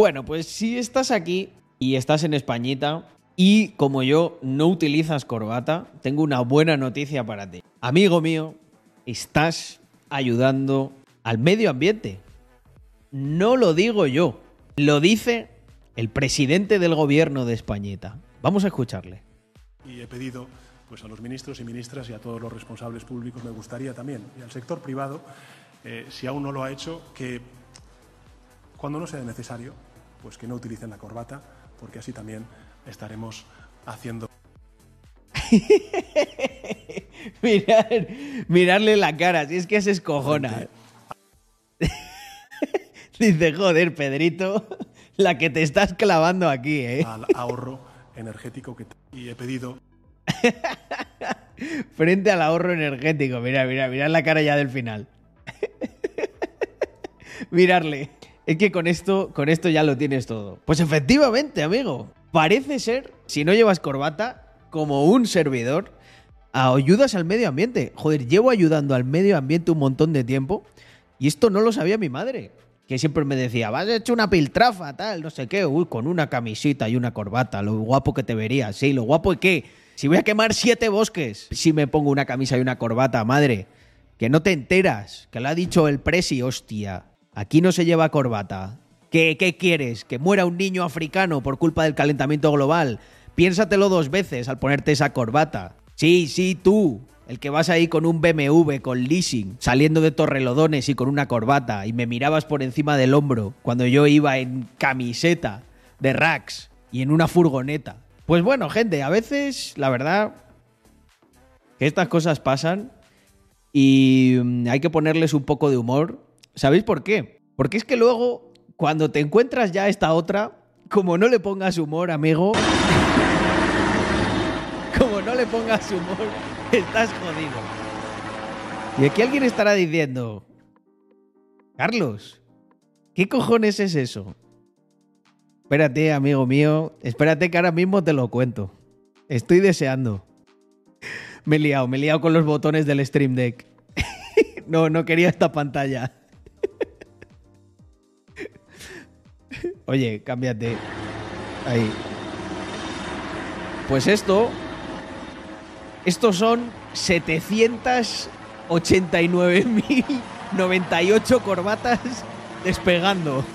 Bueno, pues si estás aquí y estás en Españita y como yo no utilizas corbata, tengo una buena noticia para ti. Amigo mío, estás ayudando al medio ambiente. No lo digo yo, lo dice el presidente del gobierno de Españita. Vamos a escucharle. Y he pedido pues, a los ministros y ministras y a todos los responsables públicos, me gustaría también, y al sector privado, eh, si aún no lo ha hecho, que cuando no sea necesario, pues que no utilicen la corbata, porque así también estaremos haciendo Mirar, mirarle la cara, si es que se escojona. Dice, joder, Pedrito, la que te estás clavando aquí, ¿eh? al ahorro energético que y he pedido Frente al ahorro energético. Mira, mira, mira la cara ya del final. Mirarle. Es que con esto, con esto ya lo tienes todo. Pues efectivamente, amigo. Parece ser, si no llevas corbata, como un servidor, ayudas al medio ambiente. Joder, llevo ayudando al medio ambiente un montón de tiempo y esto no lo sabía mi madre. Que siempre me decía, vas a echar una piltrafa, tal, no sé qué, uy, con una camisita y una corbata, lo guapo que te verías. Sí, lo guapo es que, si voy a quemar siete bosques, si me pongo una camisa y una corbata, madre, que no te enteras, que lo ha dicho el presi, hostia, aquí no se lleva corbata. ¿Qué, ¿Qué quieres? ¿Que muera un niño africano por culpa del calentamiento global? Piénsatelo dos veces al ponerte esa corbata. Sí, sí, tú, el que vas ahí con un BMW, con leasing, saliendo de Torrelodones y con una corbata, y me mirabas por encima del hombro cuando yo iba en camiseta de racks y en una furgoneta. Pues bueno, gente, a veces, la verdad, que estas cosas pasan y mm, hay que ponerles un poco de humor. ¿Sabéis por qué? Porque es que luego, cuando te encuentras ya esta otra, como no le pongas humor, amigo, como no le pongas humor, estás jodido. Y aquí alguien estará diciendo, Carlos, ¿qué cojones es eso? Espérate, amigo mío, espérate que ahora mismo te lo cuento. Estoy deseando. Me he liado, me he liado con los botones del Stream Deck. no, no quería esta pantalla. Oye, cámbiate. Ahí. Pues esto. Estos son 789.098 corbatas despegando.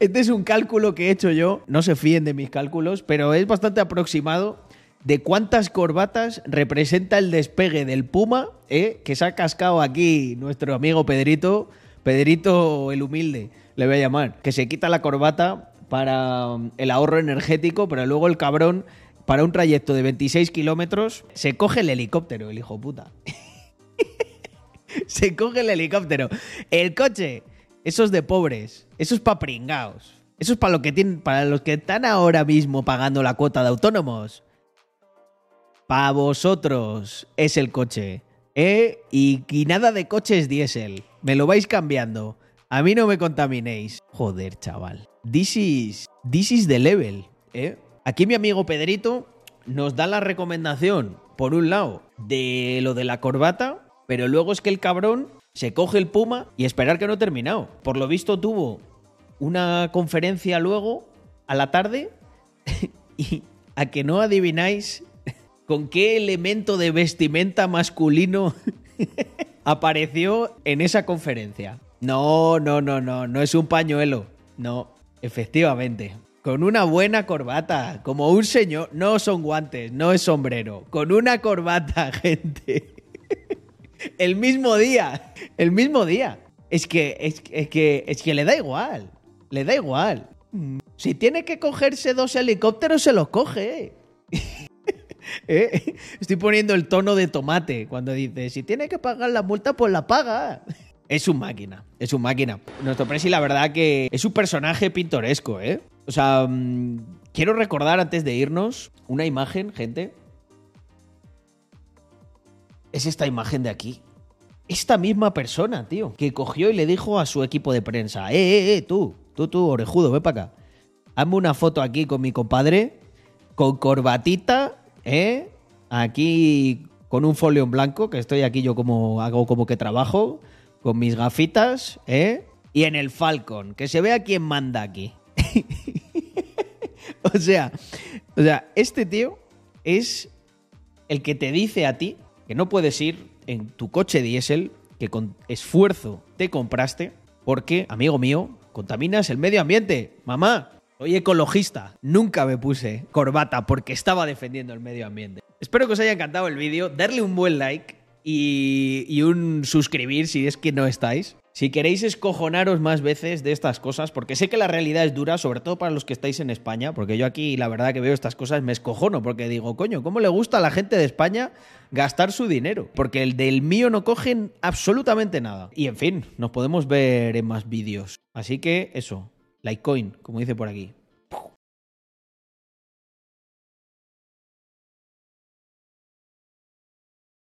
Este es un cálculo que he hecho yo. No se fíen de mis cálculos, pero es bastante aproximado de cuántas corbatas representa el despegue del Puma, ¿eh? que se ha cascado aquí nuestro amigo Pedrito. Pedrito el humilde, le voy a llamar. Que se quita la corbata para um, el ahorro energético, pero luego el cabrón, para un trayecto de 26 kilómetros, se coge el helicóptero, el hijo puta. se coge el helicóptero. El coche, esos de pobres, esos pa' pringaos. Eso es para, lo que tienen, para los que están ahora mismo pagando la cuota de autónomos. Para vosotros es el coche. ¿Eh? Y, y nada de coches diésel. Me lo vais cambiando. A mí no me contaminéis. Joder, chaval. This is, this is the level. ¿eh? Aquí mi amigo Pedrito nos da la recomendación, por un lado, de lo de la corbata, pero luego es que el cabrón se coge el puma y esperar que no ha terminado. Por lo visto tuvo una conferencia luego, a la tarde, y a que no adivináis con qué elemento de vestimenta masculino apareció en esa conferencia. No, no, no, no, no es un pañuelo. No, efectivamente. Con una buena corbata, como un señor. No son guantes, no es sombrero. Con una corbata, gente. El mismo día. El mismo día. Es que, es, es que, es que le da igual. Le da igual. Si tiene que cogerse dos helicópteros, se los coge. ¿Eh? Estoy poniendo el tono de tomate cuando dice, si tiene que pagar la multa, pues la paga. Es un máquina, es un máquina. Nuestro Presi, la verdad que es un personaje pintoresco, ¿eh? O sea, mmm, quiero recordar antes de irnos una imagen, gente. Es esta imagen de aquí. Esta misma persona, tío, que cogió y le dijo a su equipo de prensa, eh, eh, eh, tú, tú, tú, orejudo, ven para acá. Hazme una foto aquí con mi compadre, con corbatita, ¿eh? Aquí con un folio en blanco, que estoy aquí yo como hago como que trabajo, con mis gafitas, ¿eh? y en el Falcon. Que se vea quién manda aquí. o sea, o sea, este tío es el que te dice a ti que no puedes ir en tu coche diésel que con esfuerzo te compraste porque, amigo mío, contaminas el medio ambiente. Mamá, soy ecologista. Nunca me puse corbata porque estaba defendiendo el medio ambiente. Espero que os haya encantado el vídeo. Darle un buen like y, y un suscribir si es que no estáis. Si queréis escojonaros más veces de estas cosas, porque sé que la realidad es dura, sobre todo para los que estáis en España, porque yo aquí la verdad que veo estas cosas me escojono, porque digo, coño, ¿cómo le gusta a la gente de España gastar su dinero? Porque el del mío no cogen absolutamente nada. Y en fin, nos podemos ver en más vídeos. Así que eso, Litecoin, como dice por aquí.